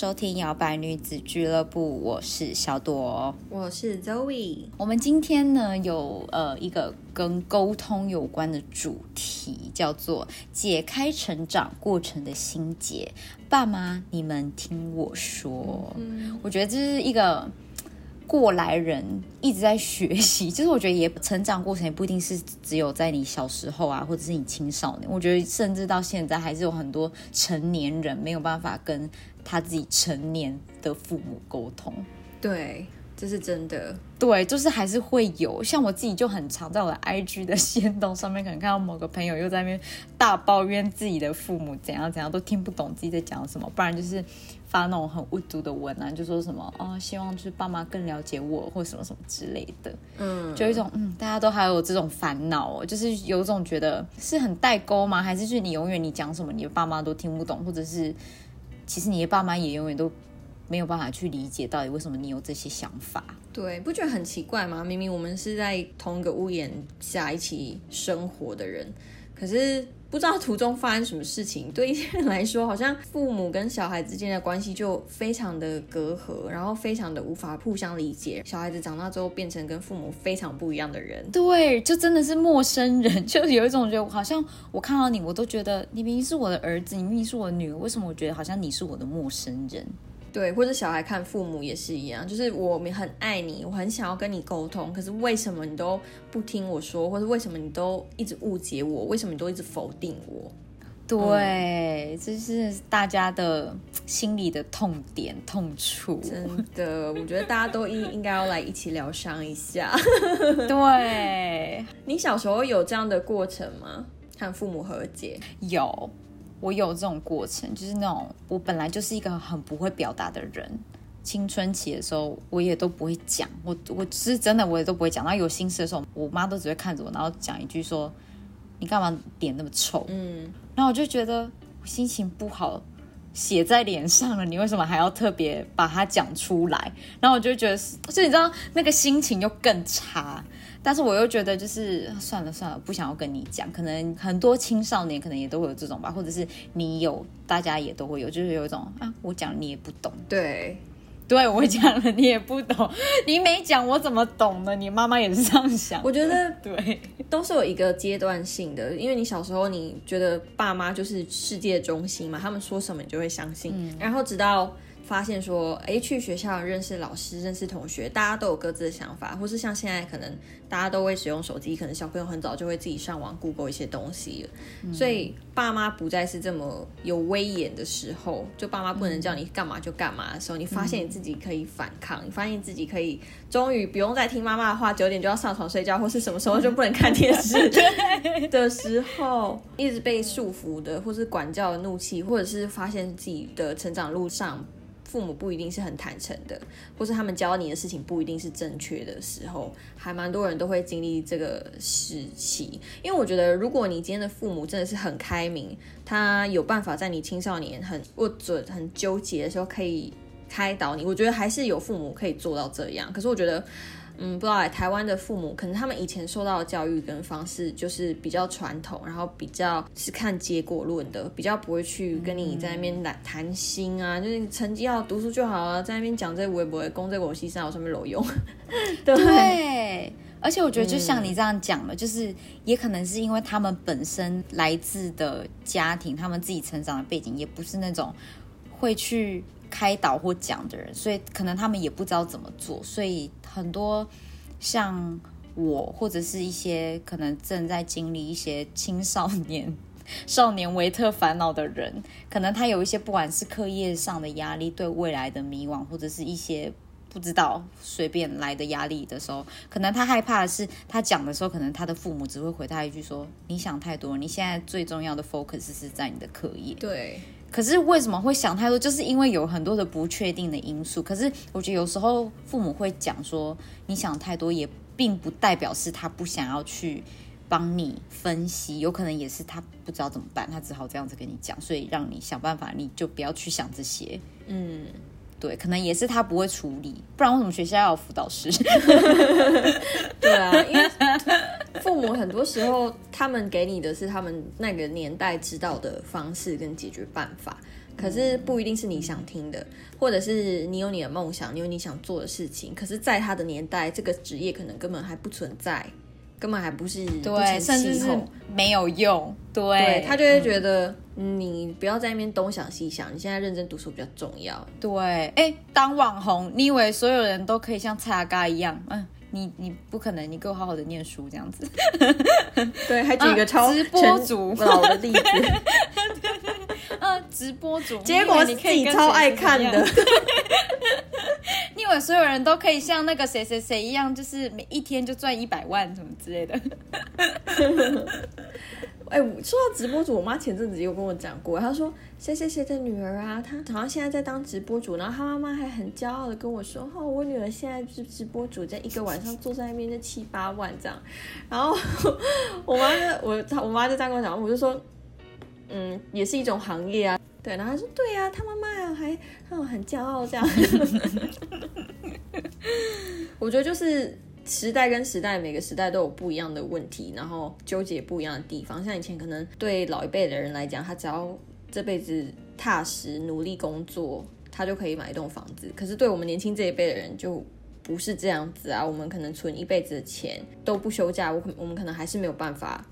收听摇摆女子俱乐部，我是小朵，我是 Zoe。我们今天呢有呃一个跟沟通有关的主题，叫做解开成长过程的心结。爸妈，你们听我说，我觉得这是一个。过来人一直在学习，就是我觉得也成长过程也不一定是只有在你小时候啊，或者是你青少年。我觉得甚至到现在还是有很多成年人没有办法跟他自己成年的父母沟通。对。这是真的，对，就是还是会有。像我自己就很常在我的 IG 的线动上面，可能看到某个朋友又在那边大抱怨自己的父母怎样怎样，都听不懂自己在讲什么。不然就是发那种很无毒的文啊，就说什么哦，希望就是爸妈更了解我，或什么什么之类的。嗯，就一种嗯，大家都还有这种烦恼哦，就是有种觉得是很代沟吗？还是就是你永远你讲什么，你的爸妈都听不懂，或者是其实你的爸妈也永远都。没有办法去理解到底为什么你有这些想法，对，不觉得很奇怪吗？明明我们是在同一个屋檐下一起生活的人，可是不知道途中发生什么事情，对一些人来说，好像父母跟小孩之间的关系就非常的隔阂，然后非常的无法互相理解。小孩子长大之后变成跟父母非常不一样的人，对，就真的是陌生人，就有一种觉得好像我看到你，我都觉得你明明是我的儿子，你明明是我的女儿，为什么我觉得好像你是我的陌生人？对，或者小孩看父母也是一样，就是我们很爱你，我很想要跟你沟通，可是为什么你都不听我说，或者为什么你都一直误解我，为什么你都一直否定我？对，这是大家的心里的痛点、痛处。真的，我觉得大家都应应该要来一起疗伤一下。对，你小时候有这样的过程吗？和父母和解？有。我有这种过程，就是那种我本来就是一个很不会表达的人。青春期的时候，我也都不会讲，我我是真的，我也都不会讲。然后有心事的时候，我妈都只会看着我，然后讲一句说：“你干嘛脸那么臭？”嗯，然后我就觉得心情不好写在脸上了，你为什么还要特别把它讲出来？然后我就觉得，就你知道那个心情又更差。但是我又觉得，就是算了算了，不想要跟你讲。可能很多青少年可能也都会有这种吧，或者是你有，大家也都会有，就是有一种啊，我讲你也不懂。对，对我讲了你也不懂，你没讲我怎么懂呢？你妈妈也是这样想。我觉得 对，都是有一个阶段性的，因为你小时候你觉得爸妈就是世界中心嘛，他们说什么你就会相信，然后直到。发现说，哎，去学校认识老师、认识同学，大家都有各自的想法，或是像现在可能大家都会使用手机，可能小朋友很早就会自己上网 Google 一些东西了，所以爸妈不再是这么有威严的时候，就爸妈不能叫你干嘛就干嘛的时候，你发现你自己可以反抗，你发现自己可以终于不用再听妈妈的话，九点就要上床睡觉，或是什么时候就不能看电视 的时候，一直被束缚的，或是管教的怒气，或者是发现自己的成长路上。父母不一定是很坦诚的，或是他们教你的事情不一定是正确的时候，还蛮多人都会经历这个时期。因为我觉得，如果你今天的父母真的是很开明，他有办法在你青少年很不准、很纠结的时候可以开导你，我觉得还是有父母可以做到这样。可是我觉得。嗯，不知道台湾的父母可能他们以前受到的教育跟方式就是比较传统，然后比较是看结果论的，比较不会去跟你在那边谈谈心啊，就是成绩要读书就好了，在那边讲这微博攻这我西上有什么有用？对，而且我觉得就像你这样讲的，就是也可能是因为他们本身来自的家庭，他们自己成长的背景也不是那种会去。开导或讲的人，所以可能他们也不知道怎么做，所以很多像我或者是一些可能正在经历一些青少年、少年维特烦恼的人，可能他有一些不管是课业上的压力、对未来的迷惘，或者是一些不知道随便来的压力的时候，可能他害怕的是，他讲的时候，可能他的父母只会回他一句说：“你想太多，你现在最重要的 focus 是在你的课业。”对。可是为什么会想太多？就是因为有很多的不确定的因素。可是我觉得有时候父母会讲说，你想太多，也并不代表是他不想要去帮你分析，有可能也是他不知道怎么办，他只好这样子跟你讲，所以让你想办法，你就不要去想这些。嗯，对，可能也是他不会处理，不然为什么学校要有辅导师？对啊，因为父母很多时候他们给你的是他们那个年代知道的方式跟解决办法，可是不一定是你想听的，或者是你有你的梦想，你有你想做的事情，可是在他的年代，这个职业可能根本还不存在，根本还不是不对，成甚至是。没有用。对对，他就会觉得、嗯你不要在那边东想西想，你现在认真读书比较重要。对，哎，当网红，你以为所有人都可以像蔡阿嘎一样？嗯，你你不可能，你给我好好的念书这样子。对，还举一个超啊直播陈主老的例子，嗯，直播主，结果你自己可以超爱看的。你以为所有人都可以像那个谁谁谁一样，就是每一天就赚一百万什么之类的？哎、我说到直播主，我妈前阵子有跟我讲过，她说谁谁谁的女儿啊，她好像现在在当直播主，然后她妈妈还很骄傲的跟我说，哦，我女儿现在是直播主，在一个晚上坐在那边就七八万这样，然后 我妈就我她我妈就这样跟我讲，我就说，嗯，也是一种行业啊。对，然后他说对呀、啊，她妈妈啊还嗯很骄傲这样。我觉得就是时代跟时代，每个时代都有不一样的问题，然后纠结不一样的地方。像以前可能对老一辈的人来讲，他只要这辈子踏实努力工作，他就可以买一栋房子。可是对我们年轻这一辈的人就。不是这样子啊！我们可能存一辈子的钱都不休假，我可我们可能还是没有办法，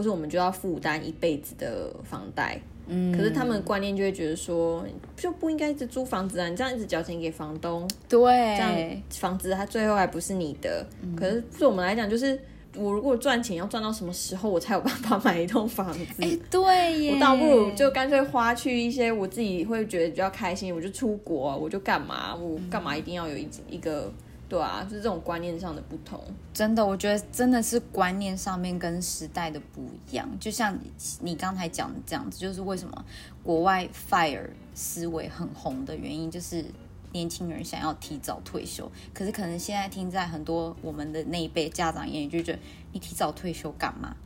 或是我们就要负担一辈子的房贷。嗯，可是他们的观念就会觉得说，就不应该一直租房子啊！你这样一直缴钱给房东，对这样，房子它最后还不是你的。可是对我们来讲，就是我如果赚钱要赚到什么时候，我才有办法 买一栋房子？哎，对耶，我倒不如就干脆花去一些我自己会觉得比较开心，我就出国，我就干嘛？我干嘛一定要有一一个对啊？就是这种观念上的不同。真的，我觉得真的是观念上面跟时代的不一样。就像你刚才讲的这样子，就是为什么国外 fire 思维很红的原因，就是年轻人想要提早退休。可是可能现在听在很多我们的那一辈家长眼里，就觉得你提早退休干嘛？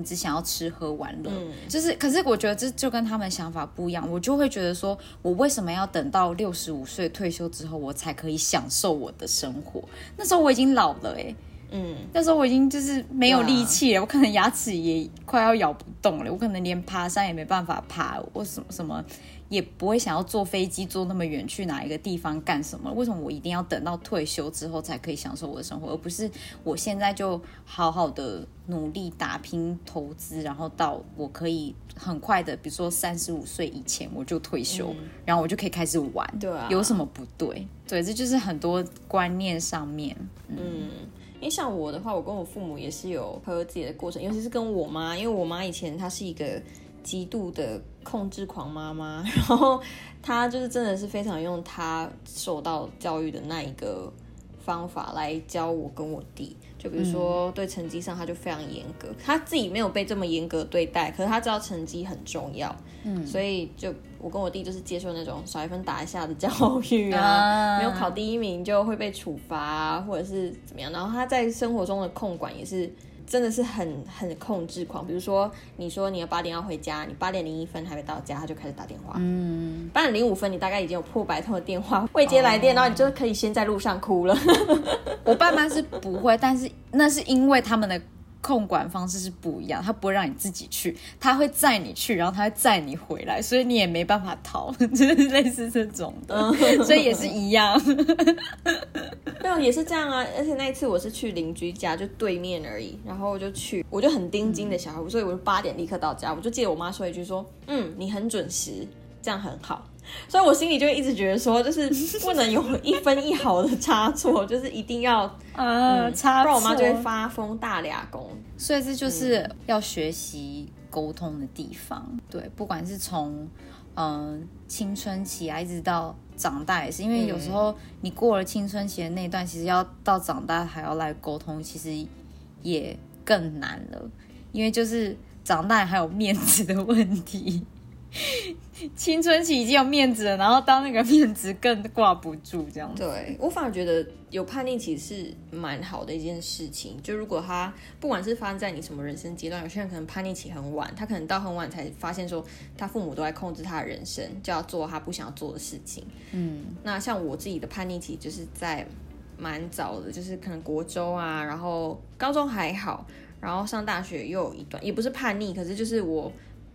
你只想要吃喝玩乐，嗯。就是，可是我觉得这就跟他们想法不一样，我就会觉得说，我为什么要等到六十五岁退休之后，我才可以享受我的生活？那时候我已经老了、欸，嗯，那时候我已经就是没有力气了，我可能牙齿也快要咬不动了，我可能连爬山也没办法爬，我什么什么也不会想要坐飞机坐那么远去哪一个地方干什么？为什么我一定要等到退休之后才可以享受我的生活，而不是我现在就好好的努力打拼投资，然后到我可以很快的，比如说三十五岁以前我就退休，然后我就可以开始玩，对啊。有什么不对？对，这就是很多观念上面，嗯。因为像我的话，我跟我父母也是有和自己的过程，尤其是跟我妈，因为我妈以前她是一个极度的控制狂妈妈，然后她就是真的是非常用她受到教育的那一个方法来教我跟我弟。就比如说对成绩上，她就非常严格，她自己没有被这么严格对待，可是她知道成绩很重要，嗯，所以就我跟我弟就是接受那种少一分打一下的教育啊，啊没有考第一名就会被处罚、啊，或者是怎么样。然后他在生活中的控管也是真的是很很控制狂。比如说，你说你要八点要回家，你八点零一分还没到家，他就开始打电话。嗯，八点零五分，你大概已经有破百通的电话未接来电，然后你就可以先在路上哭了。我爸妈是不会，但是那是因为他们的控管方式是不一样，他不会让你自己去，他会载你去，然后他会载你回来，所以你也没办法逃，就是类似这种的，所以也是一样。没有，也是这样啊。而且那一次我是去邻居家，就对面而已，然后我就去，我就很盯紧的小孩，所以我就八点立刻到家。我就记得我妈说一句说：“嗯，你很准时，这样很好。”所以我心里就会一直觉得说，就是不能有一分一毫的差错，就是一定要，啊，差不然我妈就会发疯大俩公。所以这就是要学习沟通的地方。对，不管是从嗯、呃青春期啊，一直到长大也是，因为有时候你过了青春期的那一段，其实要到长大还要来沟通，其实也更难了，因为就是长大还有面子的问题。青春期已经有面子了，然后当那个面子更挂不住，这样。对我反而觉得有叛逆期是蛮好的一件事情。就如果他不管是发生在你什么人生阶段，有些人可能叛逆期很晚，他可能到很晚才发现说他父母都在控制他的人生，就要做他不想要做的事情。嗯，那像我自己的叛逆期就是在蛮早的，就是可能国中啊，然后高中还好，然后上大学又有一段，也不是叛逆，可是就是我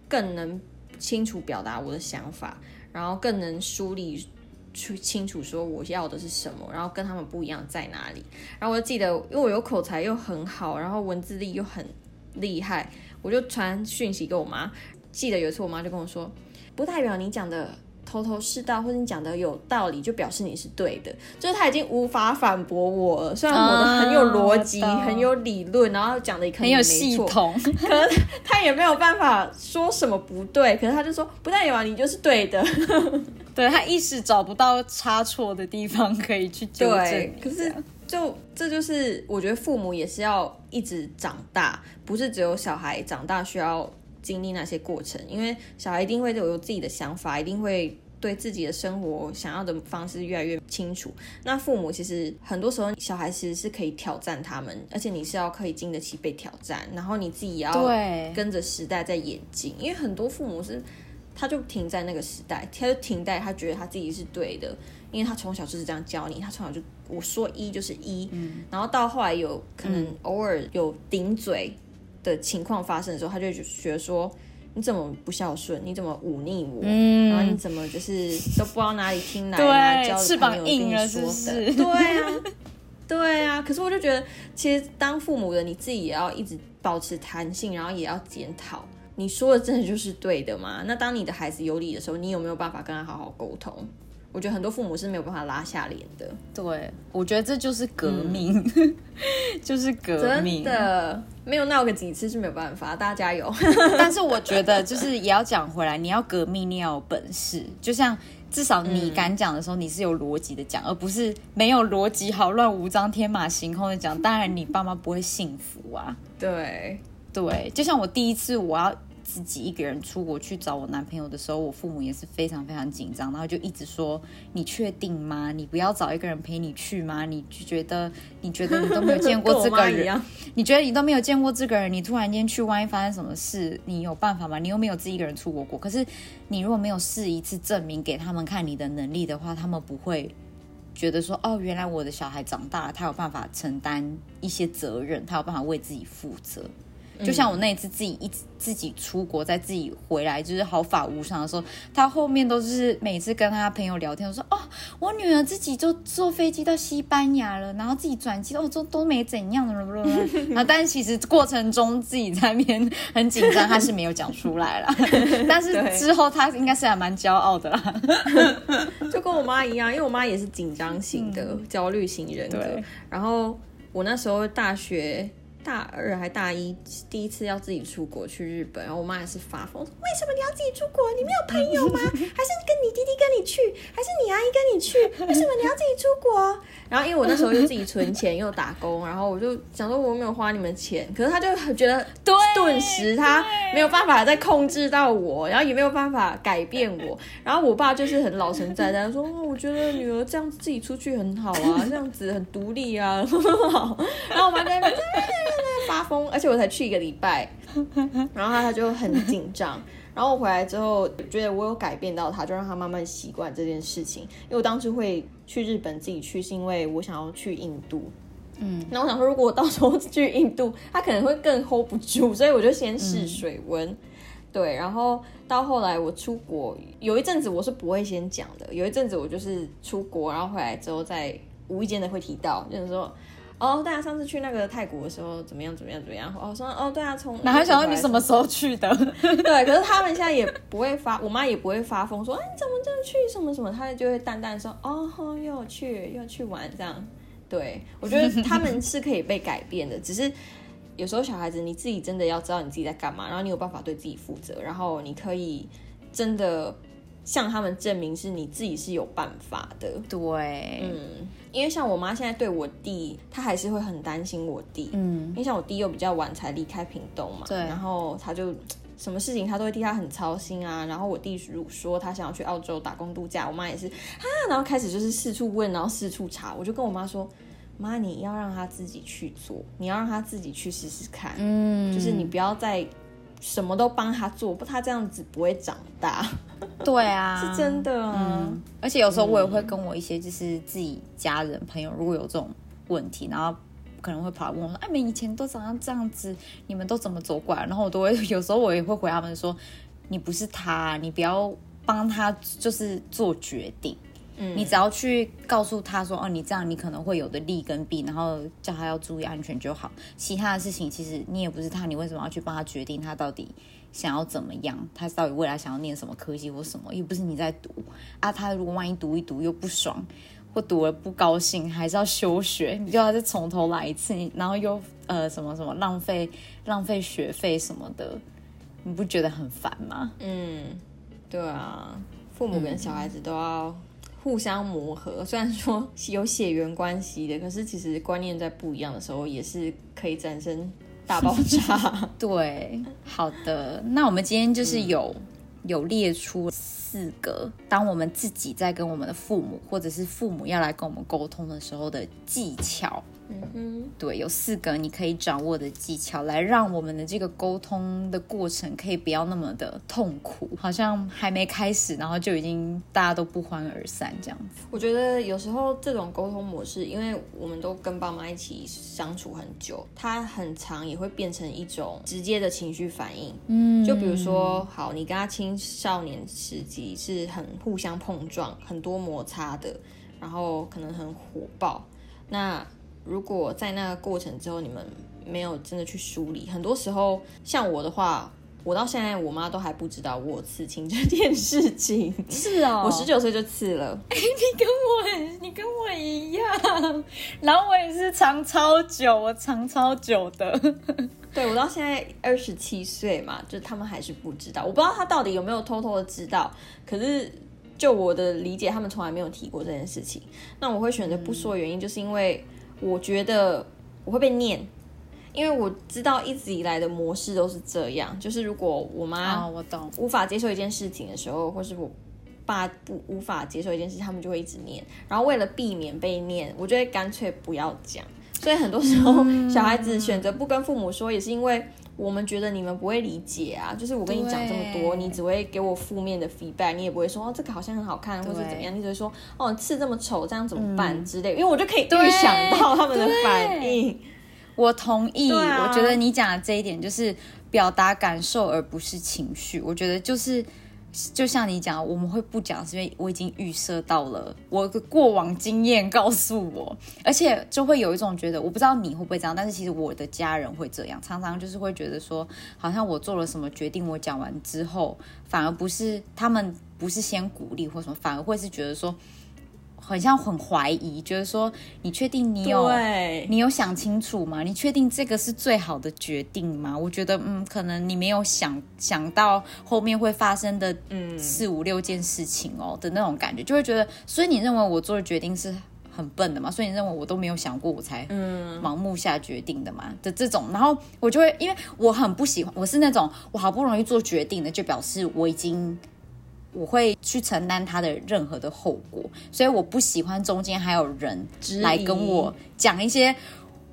更能。清楚表达我的想法，然后更能梳理出清楚说我要的是什么，然后跟他们不一样在哪里。然后我就记得，因为我有口才又很好，然后文字力又很厉害，我就传讯息给我妈。记得有一次我妈就跟我说，不代表你讲的。头头是道，或者你讲的有道理，就表示你是对的。就是他已经无法反驳我了，虽然我的很有逻辑、很有理论，然后讲的也很有系统，可能他也没有办法说什么不对。可是他就说不但有啊你就是对的，对他一时找不到差错的地方可以去纠正。可是就这就是我觉得父母也是要一直长大，不是只有小孩长大需要。经历那些过程，因为小孩一定会有自己的想法，一定会对自己的生活想要的方式越来越清楚。那父母其实很多时候，小孩其实是可以挑战他们，而且你是要可以经得起被挑战，然后你自己也要跟着时代在演进。因为很多父母是，他就停在那个时代，他就停在他觉得他自己是对的，因为他从小就是这样教你，他从小就我说一就是一，然后到后来有可能偶尔有顶嘴。的情况发生的时候，他就觉得说：“你怎么不孝顺？你怎么忤逆我？嗯然后你怎么就是都不知道哪里听来啊教的朋友跟你说的？对啊，对啊。可是我就觉得，其实当父母的你自己也要一直保持弹性，然后也要检讨，你说的真的就是对的吗？那当你的孩子有理的时候，你有没有办法跟他好好沟通？”我觉得很多父母是没有办法拉下脸的。对，我觉得这就是革命，就是革命。真的，没有闹个几次是没有办法。大家加油！但是我觉得，就是也要讲回来，你要革命，你要有本事。就像至少你敢讲的时候，你是有逻辑的讲，而不是没有逻辑、好乱无章、天马行空的讲。当然，你爸妈不会幸福啊。对对，就像我第一次我要。自己一个人出国去找我男朋友的时候，我父母也是非常非常紧张，然后就一直说：“你确定吗？你不要找一个人陪你去吗？你就觉得你觉得你都没有见过这个人，你觉得你都没有见过这个人，你突然间去，万一发生什么事，你有办法吗？你又没有自己一个人出国过。可是你如果没有试一次证明给他们看你的能力的话，他们不会觉得说：哦，原来我的小孩长大了，他有办法承担一些责任，他有办法为自己负责。”就像我那一次自己一自己出国，在自己回来，就是毫发无伤的时候，他后面都是每次跟他朋友聊天，我说哦，我女儿自己就坐飞机到西班牙了，然后自己转机哦，都都没怎样的了，啊，但是其实过程中自己在那边很紧张，他是没有讲出来啦，但是之后他应该是还蛮骄傲的啦，就跟我妈一样，因为我妈也是紧张型的焦虑型人格，然后我那时候大学。大二还大一，第一次要自己出国去日本，然后我妈也是发疯，为什么你要自己出国？你没有朋友吗？还是跟你弟弟跟你去？还是你阿姨跟你去？为什么你要自己出国？然后因为我那时候又自己存钱又打工，然后我就想说我没有花你们钱，可是他就觉得顿时他没有办法再控制到我，然后也没有办法改变我。然后我爸就是很老成在在说，我觉得女儿这样子自己出去很好啊，这样子很独立啊，很好。然后我妈在那边。发疯，而且我才去一个礼拜，然后他他就很紧张，然后我回来之后觉得我有改变到他，就让他慢慢习惯这件事情。因为我当时会去日本自己去，是因为我想要去印度，嗯，那我想说如果我到时候去印度，他可能会更 hold 不住，所以我就先试水温，对，然后到后来我出国有一阵子我是不会先讲的，有一阵子我就是出国，然后回来之后再无意间的会提到，就是说。哦，对啊，上次去那个泰国的时候怎么样？怎么样？怎么样？哦，说哦，对啊，从哪还想到你什么时候去的？对，可是他们现在也不会发，我妈也不会发疯说，哎，你怎么这样去？什么什么？他就会淡淡说，哦，又去又去玩这样。对我觉得他们是可以被改变的，只是有时候小孩子你自己真的要知道你自己在干嘛，然后你有办法对自己负责，然后你可以真的向他们证明是你自己是有办法的。对，嗯，因为像我妈现在对我弟，她还是会很担心我弟。嗯因为像我弟又比较晚才离开屏东嘛，对然后他就 什么事情他都会替他很操心啊。然后我弟如说他想要去澳洲打工度假，我妈也是啊，然后开始就是四处问，然后四处查。我就跟我妈说，妈，你要让他自己去做，你要让他自己去试试看，嗯，就是你不要再什么都帮他做，不他这样子不会长大，对啊，是真的啊。嗯，而且有时候我也会跟我一些就是自己家人朋友，如果有这种问题，然后可能会跑来问我说：“哎，你们以前都长成这样子，你们都怎么走过来？”然后我都会有时候我也会回他们说：“你不是他，你不要帮他就是做决定。”嗯你只要去告诉他说，哦，你这样你可能会有的利跟弊，然后叫他要注意安全就好。其他的事情其实你也不是他，你为什么要去帮他决定他到底想要怎么样？他到底未来想要念什么科技或什么？又不是你在读啊。他如果万一读一读又不爽，或读了不高兴，还是要休学，你就要再从头来一次，然后又呃什么什么浪费浪费学费什么的，你不觉得很烦吗？嗯，对啊，父母跟小孩子都要互相磨合。虽然说有血缘关系的，可是其实观念在不一样的时候，也是可以产生大爆炸。对，好的，那我们今天就是有、有列出四个，当我们自己在跟我们的父母，或者是父母要来跟我们沟通的时候的技巧。嗯哼，对，有四个你可以掌握的技巧，来让我们的这个沟通的过程可以不要那么的痛苦，好像还没开始，然后就已经大家都不欢而散这样子。我觉得有时候这种沟通模式，因为我们都跟爸妈一起相处很久，它很长也会变成一种直接的情绪反应。嗯就比如说，好，你跟他青少年时期是很互相碰撞、很多摩擦的，然后可能很火爆。那如果在那个过程之后，你们没有真的去梳理，很多时候像我的话，我到现在我妈都还不知道我有刺青这件事情。是哦 我十九岁就刺了，哎你跟我很，你跟我一样，然后我也是藏超久，我藏超久的。对我到现在二十七岁嘛，就他们还是不知道，我不知道他到底有没有偷偷的知道，可是就我的理解，他们从来没有提过这件事情。那我会选择不说的原因，就是因为我觉得我会被念，因为我知道一直以来的模式都是这样，就是如果我妈哦，我懂。无法接受一件事情的时候，或是我爸不无法接受一件事，他们就会一直念。然后为了避免被念，我就会干脆不要讲。所以很多时候，小孩子选择不跟父母说，也是因为我们觉得你们不会理解啊。就是我跟你讲这么多，你只会给我负面的 feedback，你也不会说哦这个好像很好看，或者怎么样，你只会说哦刺这么丑，这样怎么办之类。因为我就可以预想到他们的反应。我同意，啊我觉得你讲的这一点就是表达感受而不是情绪。我觉得就是就像你讲，我们会不讲，是因为我已经预设到了我的过往经验告诉我，而且就会有一种觉得，我不知道你会不会这样，但是其实我的家人会这样，常常就是会觉得说，好像我做了什么决定，我讲完之后，反而不是他们不是先鼓励或什么，反而会是觉得说。很像很怀疑，觉得说你确定你有，你有想清楚吗？你确定这个是最好的决定吗？我觉得，嗯，可能你没有想想到后面会发生的嗯四五六件事情哦的那种感觉，就会觉得，所以你认为我做的决定是很笨的嘛？所以你认为我都没有想过，我才嗯盲目下决定的嘛？的这种，然后我就会，因为我很不喜欢，我是那种我好不容易做决定的，就表示我已经。我会去承担他的任何的后果，所以我不喜欢中间还有人来跟我讲一些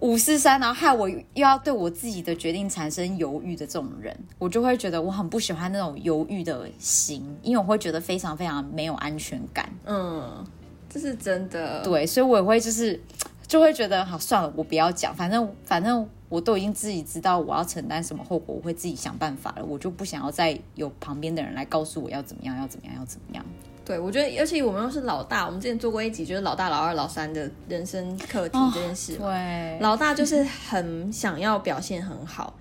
五四三，然后害我又要对我自己的决定产生犹豫的这种人，我就会觉得我很不喜欢那种犹豫的心，因为我会觉得非常非常没有安全感。嗯，这是真的。对，所以我也会就是 就会觉得好算了，我不要讲，反正反正我都已经自己知道我要承担什么后果，我会自己想办法了，我就不想要再有旁边的人来告诉我要怎么样，要怎么样，要怎么样。对，我觉得，尤其我们又是老大，我们之前做过一集，就是老大、老二、老三的人生课题这件事嘛。对，老大就是很想要表现很好，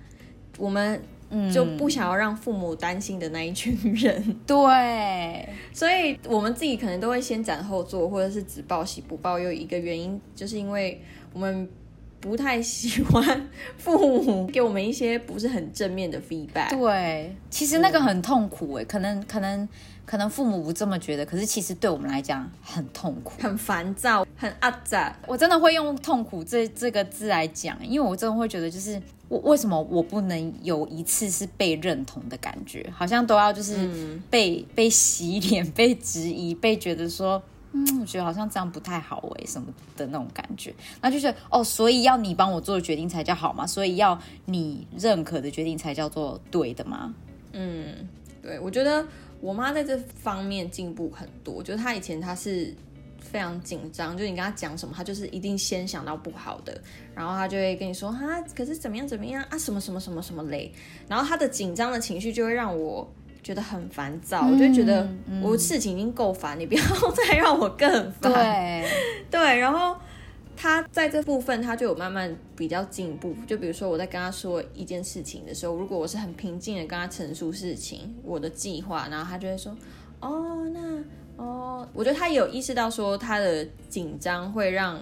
我们就不想要让父母担心的那一群人，对，所以我们自己可能都会先斩后奏，或者是只报喜不报忧。一个原因就是因为我们不太喜欢父母给我们一些不是很正面的 feedback。对，其实那个很痛苦哎，可能可能可能父母不这么觉得，可是其实对我们来讲很痛苦。很烦躁，很阿杂。我真的会用痛苦这这个字来讲，因为我真的会觉得，就是我为什么我不能有一次是被认同的感觉，好像都要就是被被洗脸、被质疑、被觉得说，嗯，我觉得好像这样不太好哎，什么的那种感觉。那就是哦，所以要你帮我做的决定才叫好吗？所以要你认可的决定才叫做对的吗？嗯，对，我觉得我妈在这方面进步很多。就是她以前她是非常紧张，就是你跟她讲什么，她就是一定先想到不好的，然后她就会跟你说哈，可是怎么样怎么样啊，什么什么什么什么嘞，然后她的紧张的情绪就会让我觉得很烦躁，我就觉得我事情已经够烦，你不要再让我更烦。对 对，然后。他在这部分，他就有慢慢比较进步。就比如说，我在跟他说一件事情的时候，如果我是很平静的跟他陈述事情、我的计划，然后他就会说：“哦，那哦。”我觉得他有意识到说，他的紧张会让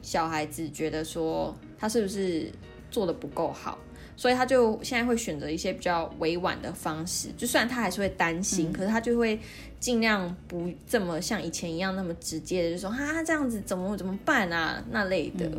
小孩子觉得说他是不是做的不够好。所以他就现在会选择一些比较委婉的方式，就算他还是会担心，可是他就会尽量不这么像以前一样那么直接的就说哈这样子怎么怎么办啊那类的。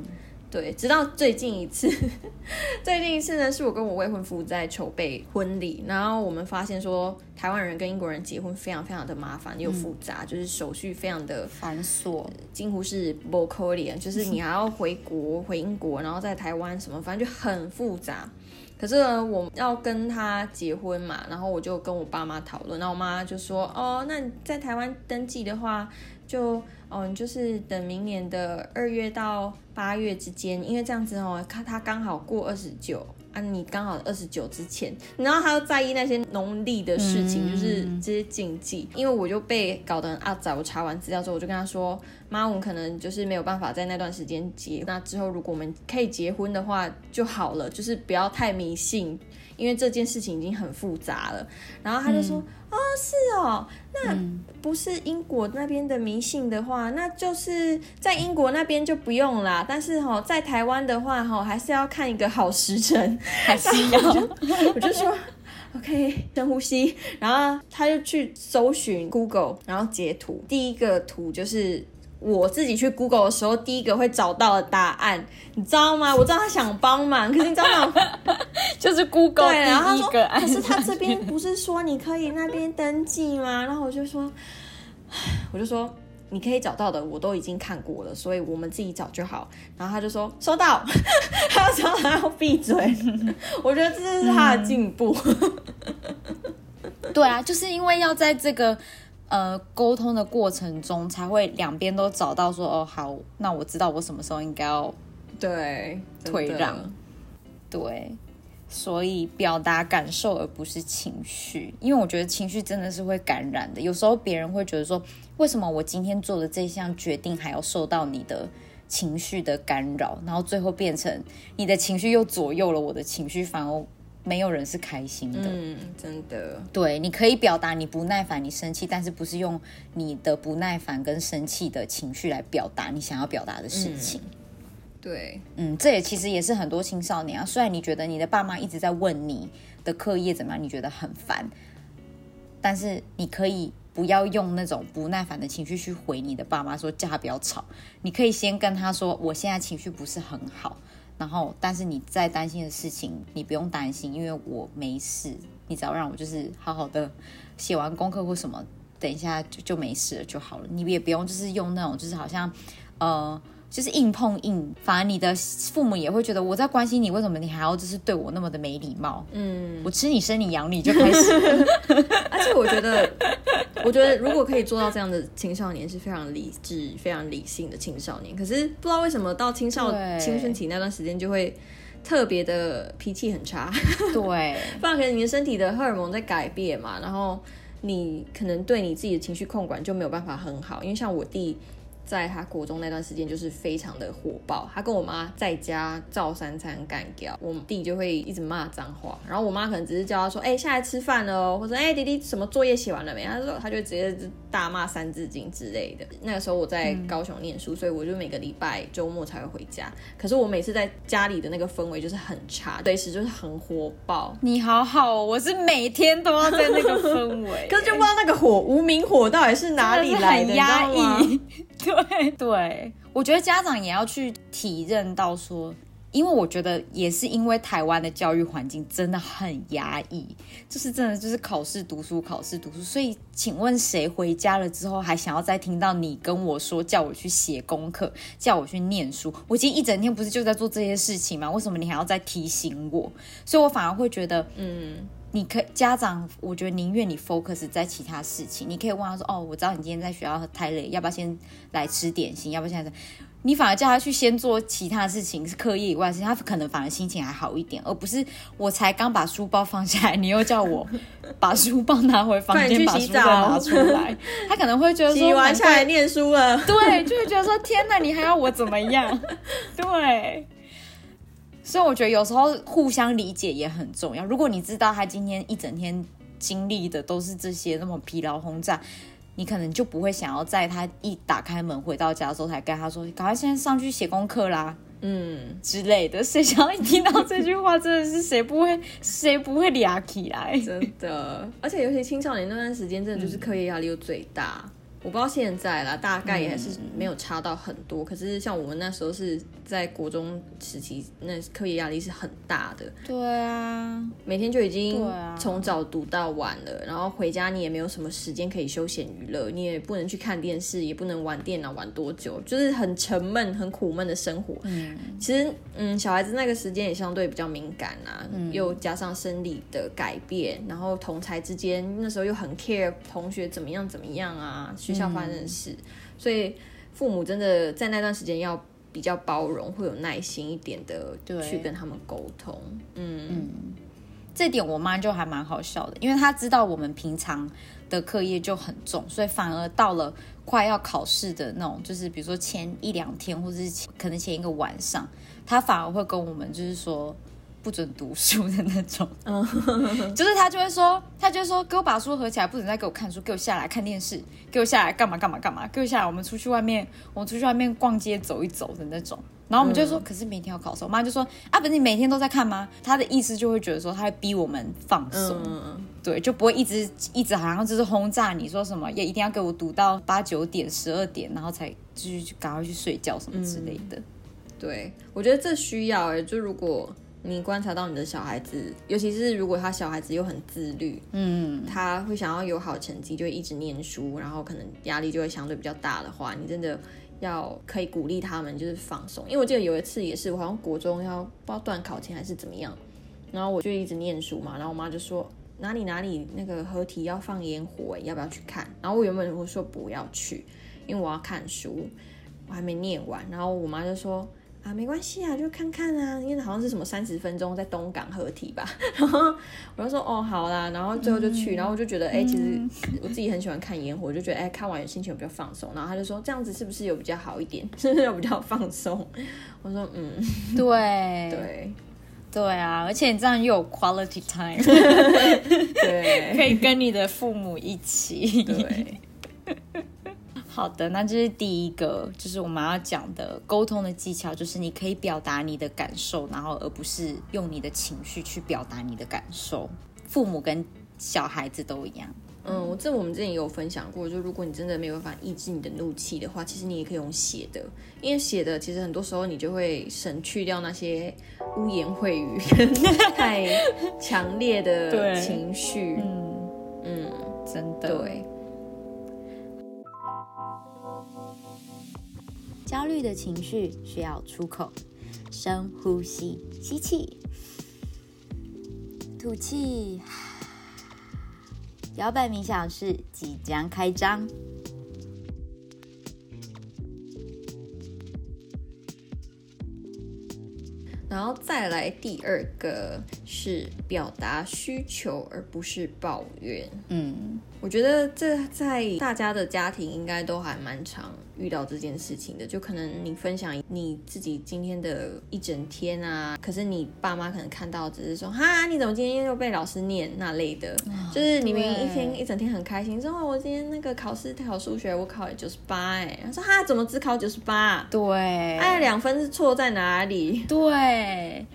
对，直到最近一次，最近一次呢，是我跟我未婚夫在筹备婚礼，然后我们发现说台湾人跟英国人结婚非常非常的麻烦又复杂，就是手续非常的繁琐，近乎是不可怜，就是你还要回国回英国，然后在台湾什么，反正就很复杂。可是呢我要跟他结婚嘛，然后我就跟我爸妈讨论，然后我妈就说：“哦，那你在台湾登记的话，就哦，就是等明年的二月到八月之间，因为这样子哦，他他刚好过二十九。”啊，你刚好二十九之前，然后他又在意那些农历的事情，就是这些禁忌。因为我就被搞得很阿杂，我查完资料之后，我就跟他说：“妈，我们可能就是没有办法在那段时间结。那之后如果我们可以结婚的话就好了，就是不要太迷信。”因为这件事情已经很复杂了，然后他就说：“哦，是哦，那不是英国那边的迷信的话，那就是在英国那边就不用啦。但是哈，在台湾的话哈，还是要看一个好时辰，还是要。我就说，OK，深呼吸，然后他就去搜寻 Google，然后截图，第一个图就是。”我自己去 Google 的时候，第一个会找到的答案，你知道吗？我知道他想帮忙，可是你知道吗？就是 Google 对，然后他说，可是他这边不是说你可以那边登记吗？然后我就说，我就说你可以找到的，我都已经看过了，所以我们自己找就好。然后他就说收到，他说他要闭嘴。我觉得这是他的进步。对啊，就是因为要在这个。呃，沟通的过程中才会两边都找到说哦好，那我知道我什么时候应该要对退让，对，所以表达感受而不是情绪，因为我觉得情绪真的是会感染的。有时候别人会觉得说，为什么我今天做的这项决定还要受到你的情绪的干扰，然后最后变成你的情绪又左右了我的情绪，反而。没有人是开心的，嗯，真的。对，你可以表达你不耐烦、你生气，但是不是用你的不耐烦跟生气的情绪来表达你想要表达的事情。对，嗯，这也其实也是很多青少年啊。虽然你觉得你的爸妈一直在问你的课业怎么样，你觉得很烦，但是你可以不要用那种不耐烦的情绪去回你的爸妈，说叫他不要吵。你可以先跟他说，我现在情绪不是很好。然后，但是你再担心的事情，你不用担心，因为我没事。你只要让我就是好好的写完功课或什么，等一下就就没事了就好了。你也不用就是用那种就是好像呃。就是硬碰硬，反而你的父母也会觉得我在关心你，为什么你还要就是对我那么的没礼貌？嗯，我吃你生你养你就开始。而且我觉得，我觉得如果可以做到这样的青少年是非常理智、非常理性的青少年。可是不知道为什么到青少青春期那段时间就会特别的脾气很差。对，不然可能你的身体的荷尔蒙在改变嘛，然后你可能对你自己的情绪控管就没有办法很好。因为像我弟。在他国中那段时间就是非常的火爆，他跟我妈在家照三餐干掉，我弟就会一直骂脏话，然后我妈可能只是叫他说，哎、下来吃饭了哦，或者哎、弟弟什么作业写完了没？他说他就直接大骂三字经之类的。那个时候我在高雄念书，所以我就每个礼拜周末才会回家，可是我每次在家里的那个氛围就是很差，随时就是很火爆。你好好哦，我是每天都要在那个氛围，可是就不知道那个火无名火到底是哪里来的，你知 对，我觉得家长也要去体认到说，因为我觉得也是因为台湾的教育环境真的很压抑，就是真的就是考试读书考试读书，所以请问谁回家了之后还想要再听到你跟我说叫我去写功课，叫我去念书？我今天一整天不是就在做这些事情吗？为什么你还要再提醒我？所以我反而会觉得，嗯，你可家长，我觉得宁愿你 focus 在其他事情，你可以问他说：“哦，我知道你今天在学校太累，要不要先来吃点心？要不要现在？”你反而叫他去先做其他事情，是课业以外的事情，他可能反而心情还好一点，而不是我才刚把书包放下来，你又叫我把书包拿回房间，把书再洗澡拿出来，他可能会觉得说洗完下来念书了。对，就会觉得说天哪，你还要我怎么样？对，所以我觉得有时候互相理解也很重要。如果你知道他今天一整天经历的都是这些那么疲劳轰炸，你可能就不会想要在他一打开门回到家的时候才跟他说：“赶快现在上去写功课啦。”嗯，之类的，谁想要一听到这句话，真的是谁不会谁不会俩起来？真的，而且尤其青少年那段时间，真的就是课业压力又最大。我不知道现在啦，大概也还是没有差到很多。可是像我们那时候是在国中时期，那课业压力是很大的，对啊，每天就已经从早读到晚了，然后回家你也没有什么时间可以休闲娱乐，你也不能去看电视，也不能玩电脑玩多久，就是很沉闷、很苦闷的生活。嗯，其实，嗯，小孩子那个时间也相对比较敏感啊，又加上生理的改变，然后同才之间那时候又很 care 同学怎么样怎么样啊，学校发生的事，所以父母真的在那段时间要比较包容，会有耐心一点的对去跟他们沟通。嗯这点我妈就还蛮好笑的，因为她知道我们平常的课业就很重，所以反而到了快要考试的那种，就是比如说前一两天，或者是前可能前一个晚上，她反而会跟我们就是说不准读书的那种，就是他就会说，他就会说给我把书合起来，不准再给我看书，给我下来看电视，给我下来干嘛干嘛干嘛，给我下来，我们出去外面，我们出去外面逛街走一走的那种。然后我们就说，可是每天要考试，我妈就说啊，不是你每天都在看吗？她的意思就会觉得说，她会逼我们放松，嗯，对，就不会一直一直好像就是轰炸你说什么，也一定要给我读到八九点、十二点，然后才继续赶快去睡觉什么之类的。对，我觉得这需要哎、就如果你观察到你的小孩子，尤其是如果他小孩子又很自律，嗯，他会想要有好成绩，就会一直念书，然后可能压力就会相对比较大的话，你真的要可以鼓励他们就是放松。因为我记得有一次也是，我好像国中要不知道断考前还是怎么样，然后我就一直念书嘛，然后我妈就说哪里哪里那个合体要放烟火、欸，要不要去看？然后我原本我说不要去，因为我要看书，我还没念完，然后我妈就说。啊，没关系啊，就看看啊，因为好像是什么三十分钟在东港合体吧，然后我就说哦好啦，然后最后就去，然后我就觉得哎、其实我自己很喜欢看烟火，我就觉得哎、看完心情有比较放松，然后他就说这样子是不是有比较好一点，是不是有比较放松？我说嗯，对 对。对啊，而且你这样又有 quality time，对。可以跟你的父母一起。对，好的，那这是第一个，就是我们要讲的沟通的技巧，就是你可以表达你的感受，然后而不是用你的情绪去表达你的感受。父母跟小孩子都一样。嗯，我这我们之前也有分享过，就如果你真的没有办法抑制你的怒气的话，其实你也可以用写的，因为写的其实很多时候你就会省去掉那些污言秽语跟太强烈的情绪。嗯，嗯，真的。对。焦虑的情绪需要出口，深呼吸，吸气，吐气。摇摆冥想室即将开张。然后再来第二个是表达需求，而不是抱怨。嗯，我觉得这在大家的家庭应该都还蛮常遇到这件事情的。就可能你分享你自己今天的一整天啊，可是你爸妈可能看到只是说哈，你怎么今天又被老师念那类的，就是你明明一天一整天很开心，说我今天那个考试考数学我考了九十八，哎，他说哈怎么只考九十八？对，哎，两分是错在哪里？对，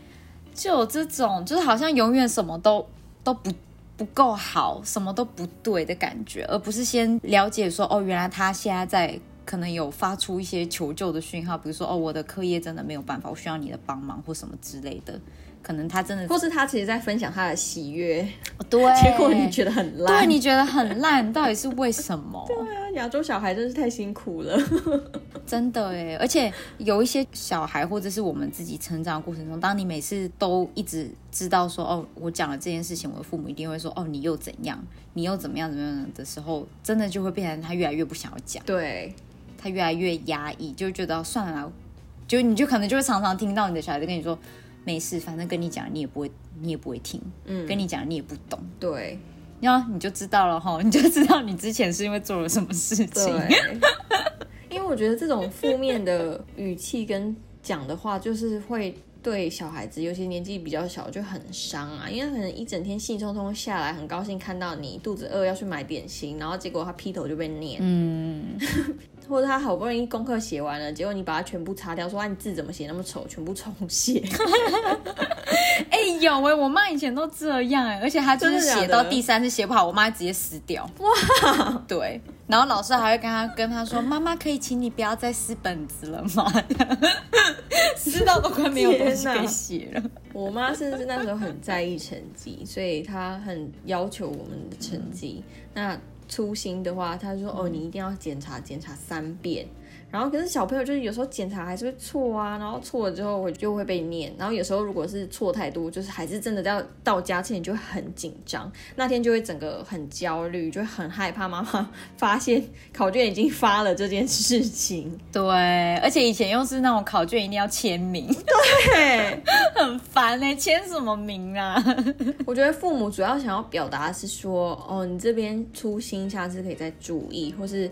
就有这种，就是好像永远什么都都不。不够好，什么都不对的感觉，而不是先了解说，哦，原来他现在在可能有发出一些求救的讯号，比如说，哦，我的课业真的没有办法，我需要你的帮忙或什么之类的。可能他真的，或是他其实在分享他的喜悦，对，结果你觉得很烂，对，你觉得很烂，到底是为什么？对啊，亚洲小孩真是太辛苦了，真的哎，而且有一些小孩或者是我们自己成长过程中，当你每次都一直知道说，哦，我讲了这件事情，我的父母一定会说，哦，你又怎样，你又怎么样怎么样的时候，真的就会变成他越来越不想要讲，对他越来越压抑，就觉得算了，就你就可能就会常常听到你的小孩子跟你说。没事，反正跟你讲，你也不会，你也不会听。嗯，跟你讲，你也不懂。对，然后你就知道了哈，你就知道你之前是因为做了什么事情。因为我觉得这种负面的语气跟讲的话，就是会对小孩子，尤其年纪比较小，就很伤啊。因为可能一整天兴冲冲下来，很高兴看到你肚子饿要去买点心，然后结果他劈头就被念。嗯。或者他好不容易功课写完了，结果你把它全部擦掉，说啊你字怎么写那么丑，全部重写。哎有哎，我妈以前都这样哎，而且她就是写到第三次写不好，我妈直接撕掉。哇，对，然后老师还会跟她跟他说，妈妈可以请你不要再撕本子了吗？撕到都快没有东西可以写了。我妈甚至那时候很在意成绩，所以她很要求我们的成绩。那粗心的话，他说：“哦，你一定要检查检查三遍。”然后可是小朋友就是有时候检查还是会错啊，然后错了之后我就会被念。然后有时候如果是错太多，就是还是真的要到家前就很紧张，那天就会整个很焦虑，就很害怕妈妈发现考卷已经发了这件事情。对，而且以前又是那种考卷一定要签名，对，很烦哎，签什么名啊？我觉得父母主要想要表达的是说，哦，你这边粗心，下次可以再注意，或是。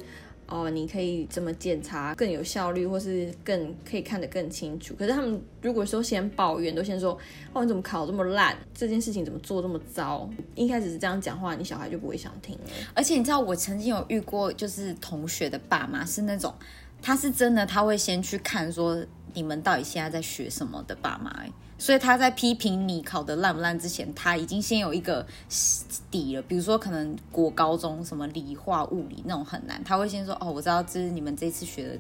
哦，你可以怎么检查更有效率，或是更可以看得更清楚？可是他们如果说先抱怨，都先说哦，你怎么考这么烂？这件事情怎么做这么糟？一开始是这样讲话，你小孩就不会想听。而且你知道，我曾经有遇过，就是同学的爸妈是那种，他是真的，他会先去看说你们到底现在在学什么的爸妈。所以他在批评你考的烂不烂之前，他已经先有一个底了。比如说，可能国高中什么理化、物理那种很难，他会先说：“哦，我知道这是你们这次学的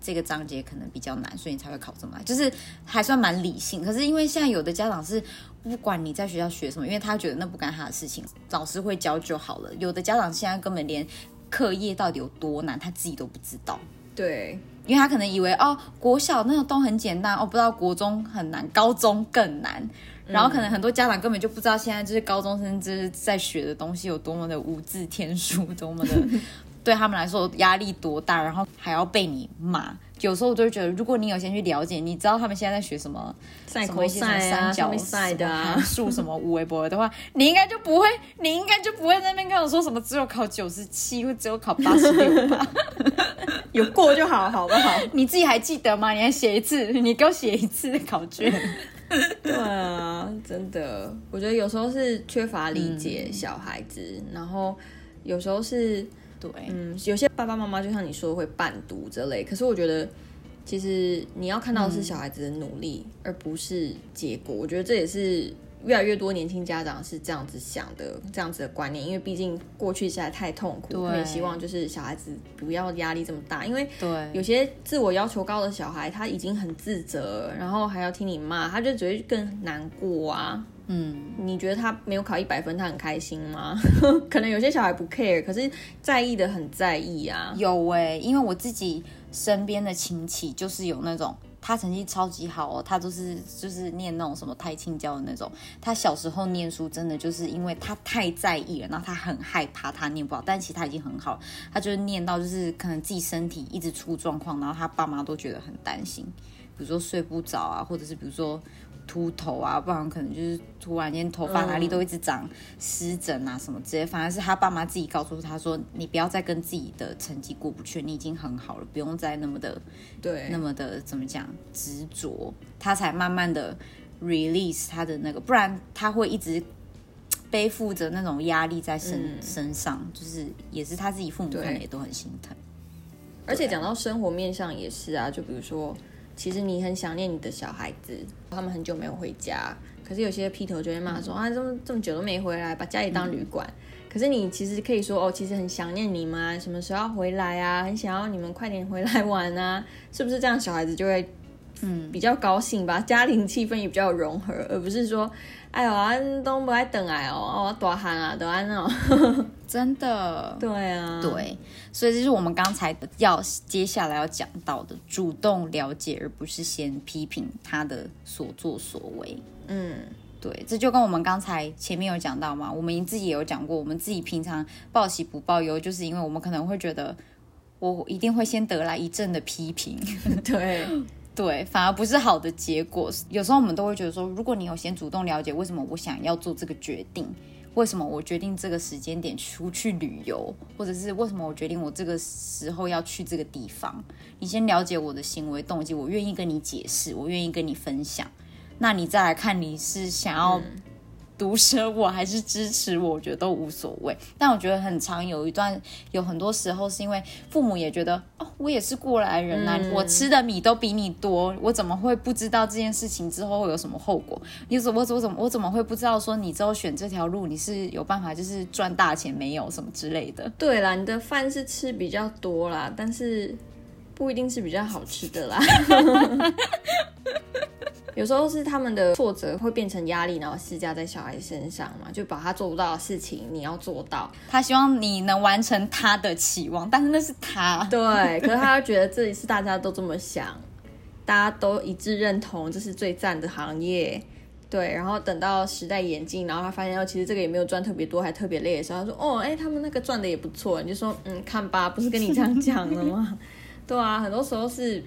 这个章节可能比较难，所以你才会考这么难。”就是还算蛮理性。可是因为现在有的家长是不管你在学校学什么，因为他觉得那不干他的事情，老师会教就好了。有的家长现在根本连课业到底有多难，他自己都不知道。对。因为他可能以为哦，国小那个都很简单哦，不知道国中很难，高中更难。然后可能很多家长根本就不知道现在就是高中生就是在学的东西有多么的无字天书，多么的 对他们来说压力多大，然后还要被你骂。有时候我就觉得，如果你有先去了解，你知道他们现在在学什么，什么三角赛的函数 什么五维波的话，你应该就不会，你应该就不会在那边跟我说什么只有考九十七或只有考八十六吧。有过就好，好不好？你自己还记得吗？你还写一次，你给我写一次考卷。对啊，真的，我觉得有时候是缺乏理解小孩子，然后有时候是，对，嗯，有些爸爸妈妈就像你说会伴读之类，可是我觉得其实你要看到的是小孩子的努力，而不是结果。我觉得这也是。越来越多年轻家长是这样子想的，这样子的观念，因为毕竟过去实在太痛苦，也希望就是小孩子不要压力这么大，因为对有些自我要求高的小孩，他已经很自责，然后还要听你骂，他就只会更难过啊。嗯，你觉得他没有考一百分，他很开心吗？可能有些小孩不 care，可是在意的很在意啊。有哎，因为我自己身边的亲戚就是有那种。他成绩超级好哦，他都是就是念那种什么太清教的那种。他小时候念书真的就是因为他太在意了，然后他很害怕他念不好，但其实他已经很好，他就是念到就是可能自己身体一直出状况，然后他爸妈都觉得很担心，比如说睡不着啊，或者是比如说秃头啊，不然可能就是突然间头发哪里都一直长湿疹啊什么之类。反而是他爸妈自己告诉他说：“你不要再跟自己的成绩过不去，你已经很好了，不用再那么的对，那么的怎么讲执着。”他才慢慢的 release 他的那个，不然他会一直背负着那种压力在身、身上，就是也是他自己父母可能也都很心疼。而且讲到生活面上也是啊，就比如说，其实你很想念你的小孩子，他们很久没有回家，可是有些劈头就会骂说啊，这么这么久都没回来，把家里当旅馆。可是你其实可以说哦，其实很想念你们，什么时候要回来啊？很想要你们快点回来玩啊，是不是这样？小孩子就会嗯比较高兴吧，家庭气氛也比较融合，而不是说。哎呦俺，都不爱等哎哦，我大汗啊，都安哦，真的，对啊，对，所以这是我们刚才要接下来要讲到的，主动了解，而不是先批评他的所作所为。嗯，对，这就跟我们刚才前面有讲到嘛，我们自己也有讲过，我们自己平常报喜不报忧，就是因为我们可能会觉得，我一定会先得来一阵的批评，对。对，反而不是好的结果。有时候我们都会觉得说，如果你有先主动了解为什么我想要做这个决定，为什么我决定这个时间点出去旅游，或者是为什么我决定我这个时候要去这个地方，你先了解我的行为动机，我愿意跟你解释，我愿意跟你分享，那你再来看你是想要。毒舌我还是支持我，我觉得都无所谓。但我觉得很长有一段，有很多时候是因为父母也觉得哦，我也是过来人呐，我吃的米都比你多，我怎么会不知道这件事情之后会有什么后果？你怎么我怎么我怎么会不知道说你之后选这条路你是有办法就是赚大钱没有什么之类的？对啦，你的饭是吃比较多啦，但是不一定是比较好吃的啦。有时候是他们的挫折会变成压力，然后施加在小孩身上嘛，就把他做不到的事情你要做到，他希望你能完成他的期望，但是那是他对，可是他觉得这里是大家都这么想，大家都一致认同这是最赞的行业，对，然后等到时代演进，然后他发现哦，其实这个也没有赚特别多，还特别累的时候，他说哦，哎，他们那个赚的也不错，你就说嗯，看吧，不是跟你这样讲的吗？对啊，很多时候是。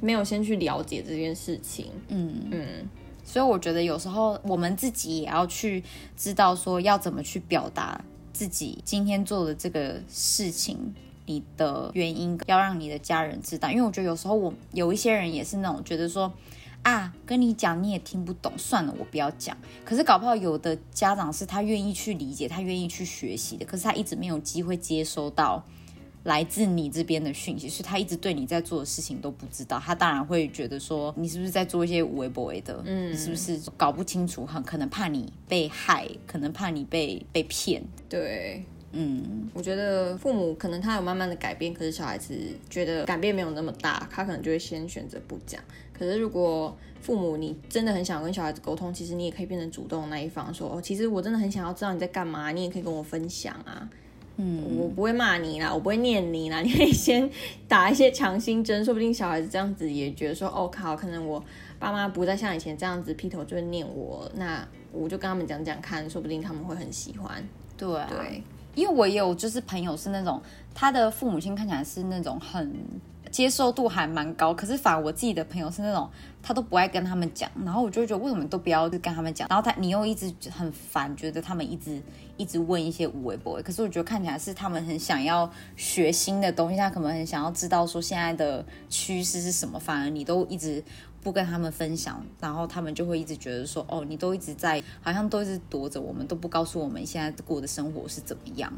没有先去了解这件事情，嗯嗯，所以我觉得有时候我们自己也要去知道说要怎么去表达自己今天做的这个事情，你的原因要让你的家人知道，因为我觉得有时候我有一些人也是那种觉得说啊，跟你讲你也听不懂，算了，我不要讲。可是搞不好有的家长是他愿意去理解，他愿意去学习的，可是他一直没有机会接收到。来自你这边的讯息，是他一直对你在做的事情都不知道，他当然会觉得说你是不是在做一些无微不为的，嗯，是不是搞不清楚，很可能怕你被害，可能怕你被被骗，对，嗯，我觉得父母可能他有慢慢的改变，可是小孩子觉得改变没有那么大，他可能就会先选择不讲。可是如果父母你真的很想跟小孩子沟通，其实你也可以变成主动那一方，说哦，其实我真的很想要知道你在干嘛，你也可以跟我分享啊。嗯，我不会骂你啦，我不会念你啦。你可以先打一些强心针，说不定小孩子这样子也觉得说，哦靠，可能我爸妈不再像以前这样子劈头就会念我，那我就跟他们讲讲看，说不定他们会很喜欢。对对，因为我也有就是朋友是那种，他的父母亲看起来是那种很。接受度还蛮高，可是反而我自己的朋友是那种他都不爱跟他们讲，然后我就觉得为什么都不要跟他们讲，然后他你又一直很烦，觉得他们一直一直问一些无微不微，可是我觉得看起来是他们很想要学新的东西，他可能很想要知道说现在的趋势是什么，反而你都一直不跟他们分享，然后他们就会一直觉得说哦，你都一直在好像都是躲着我们，都不告诉我们现在过的生活是怎么样。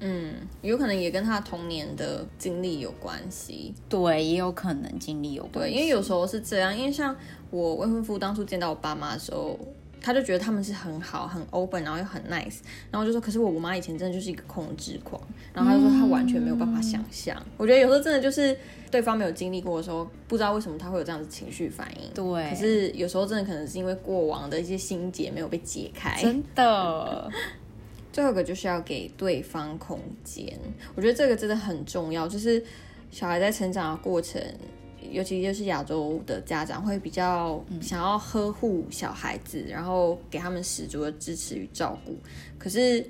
嗯，有可能也跟他童年的经历有关系。对，也有可能经历有关。对，因为有时候是这样，因为像我未婚夫当初见到我爸妈的时候，他就觉得他们是很好、很 open，然后又很 nice，然后就说，可是我我妈以前真的就是一个控制狂，然后他就说他完全没有办法想象。我觉得有时候真的就是对方没有经历过的时候，不知道为什么他会有这样子情绪反应。对，可是有时候真的可能是因为过往的一些心结没有被解开。真的。最后一个就是要给对方空间，我觉得这个真的很重要。就是小孩在成长的过程，尤其就是亚洲的家长会比较想要呵护小孩子，然后给他们十足的支持与照顾。可是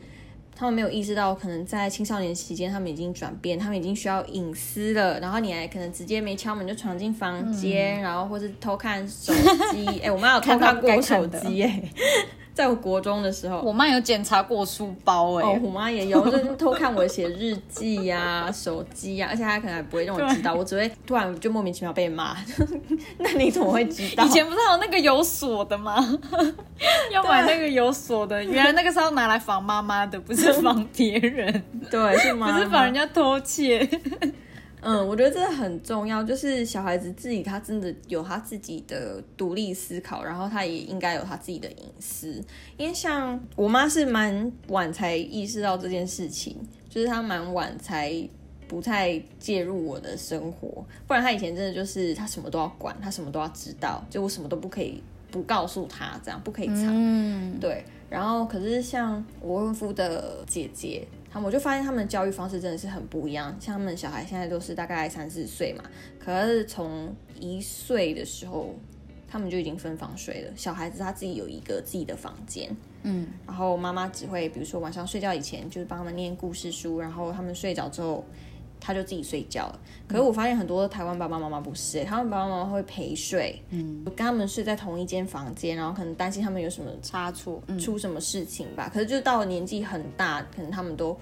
他们没有意识到，可能在青少年期间，他们已经转变，他们已经需要隐私了。然后你还可能直接没敲门就闯进房间，然后或是偷看手机。哎，我妈有偷看过手机，哎。在我国中的时候，我妈有检查过书包哎，我妈也有，就是偷看我写日记呀、手机呀，而且她可能还不会让我知道，我只会突然就莫名其妙被骂。那你怎么会知道？以前不是有那个有锁的吗？要买那个有锁的，原来那个是要拿来防妈妈的，不是防别人。对，是吗？不是防人家偷窃。嗯，我觉得这很重要，就是小孩子自己他真的有他自己的独立思考，然后他也应该有他自己的隐私。因为像我妈是蛮晚才意识到这件事情，就是她蛮晚才不太介入我的生活，不然她以前真的就是她什么都要管，她什么都要知道，就我什么都不可以不告诉她，这样不可以藏。嗯，对。然后可是像我未夫的姐姐。他们我就发现他们的教育方式真的是很不一样，像他们小孩现在都是大概三四岁嘛，可是从一岁的时候，他们就已经分房睡了。小孩子他自己有一个自己的房间，嗯，然后妈妈只会比如说晚上睡觉以前就是帮他们念故事书，然后他们睡着之后。他就自己睡觉了，可是我发现很多台湾爸爸妈妈不是，他们爸爸妈妈会陪睡，嗯，跟他们睡在同一间房间，然后可能担心他们有什么差错，出什么事情吧。可是就到了年纪很大，可能他们都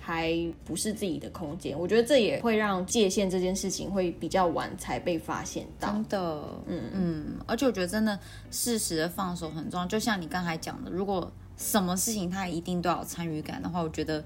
还不是自己的空间。我觉得这也会让界限这件事情会比较晚才被发现到。真的，嗯嗯，而且我觉得真的适时的放手很重要。就像你刚才讲的，如果什么事情他一定都要参与感的话，我觉得。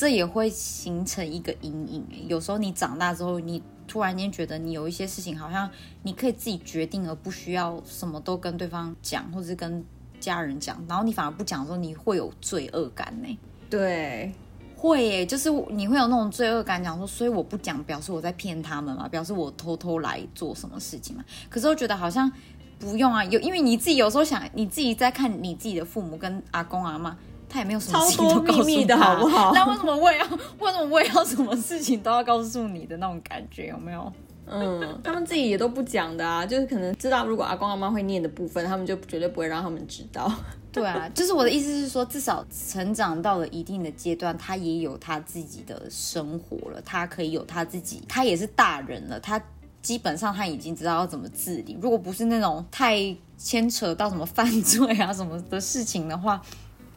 这也会形成一个阴影。有时候你长大之后，你突然间觉得你有一些事情好像你可以自己决定，而不需要什么都跟对方讲，或者是跟家人讲。然后你反而不讲的时候，你会有罪恶感呢？对，会耶，就是你会有那种罪恶感，讲说，所以我不讲，表示我在骗他们嘛，表示我偷偷来做什么事情嘛。可是我觉得好像不用啊，有因为你自己有时候想，你自己在看你自己的父母跟阿公阿妈。他也没有什么超多秘密的好不好？那为什么我也要？为什么我也要什么事情都要告诉你的那种感觉？有没有？嗯，他们自己也都不讲的啊，就是可能知道如果阿公阿妈会念的部分，他们就绝对不会让他们知道。对啊，就是我的意思是说，至少成长到了一定的阶段，他也有他自己的生活了，他可以有他自己，他也是大人了，他基本上他已经知道要怎么自理。如果不是那种太牵扯到什么犯罪啊什么的事情的话。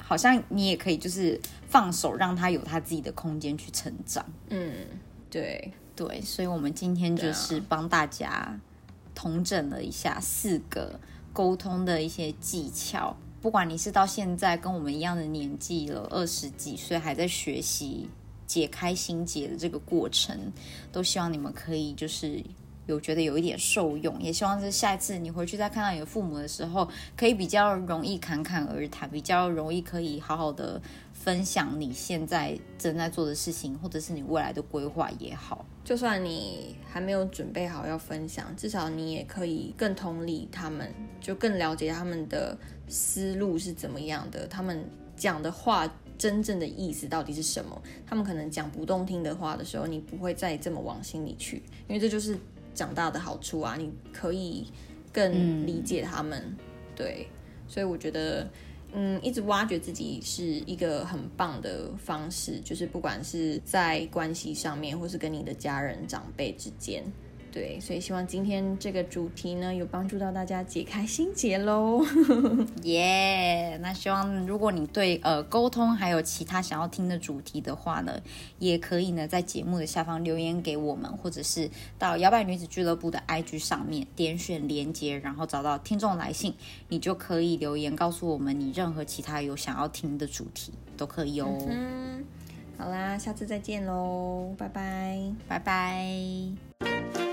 好像你也可以，就是放手让他有他自己的空间去成长。嗯，对对，所以我们今天就是帮大家统整了一下四个沟通的一些技巧。不管你是到现在跟我们一样的年纪了，二十几岁还在学习解开心结的这个过程，都希望你们可以就是。有觉得有一点受用，也希望是下一次你回去再看到你的父母的时候，可以比较容易侃侃而谈，比较容易可以好好的分享你现在正在做的事情，或者是你未来的规划也好。就算你还没有准备好要分享，至少你也可以更同理他们，就更了解他们的思路是怎么样的，他们讲的话真正的意思到底是什么。他们可能讲不动听的话的时候，你不会再这么往心里去，因为这就是。长大的好处啊，你可以更理解他们，对，所以我觉得，嗯，一直挖掘自己是一个很棒的方式，就是不管是在关系上面，或是跟你的家人长辈之间。对，所以希望今天这个主题呢，有帮助到大家解开心结喽。耶！那希望如果你对呃沟通还有其他想要听的主题的话呢，也可以呢在节目的下方留言给我们，或者是到摇摆女子俱乐部的 IG 上面点选连接，然后找到听众来信，你就可以留言告诉我们你任何其他有想要听的主题都可以哦。嗯，好啦，下次再见喽，拜拜，拜拜。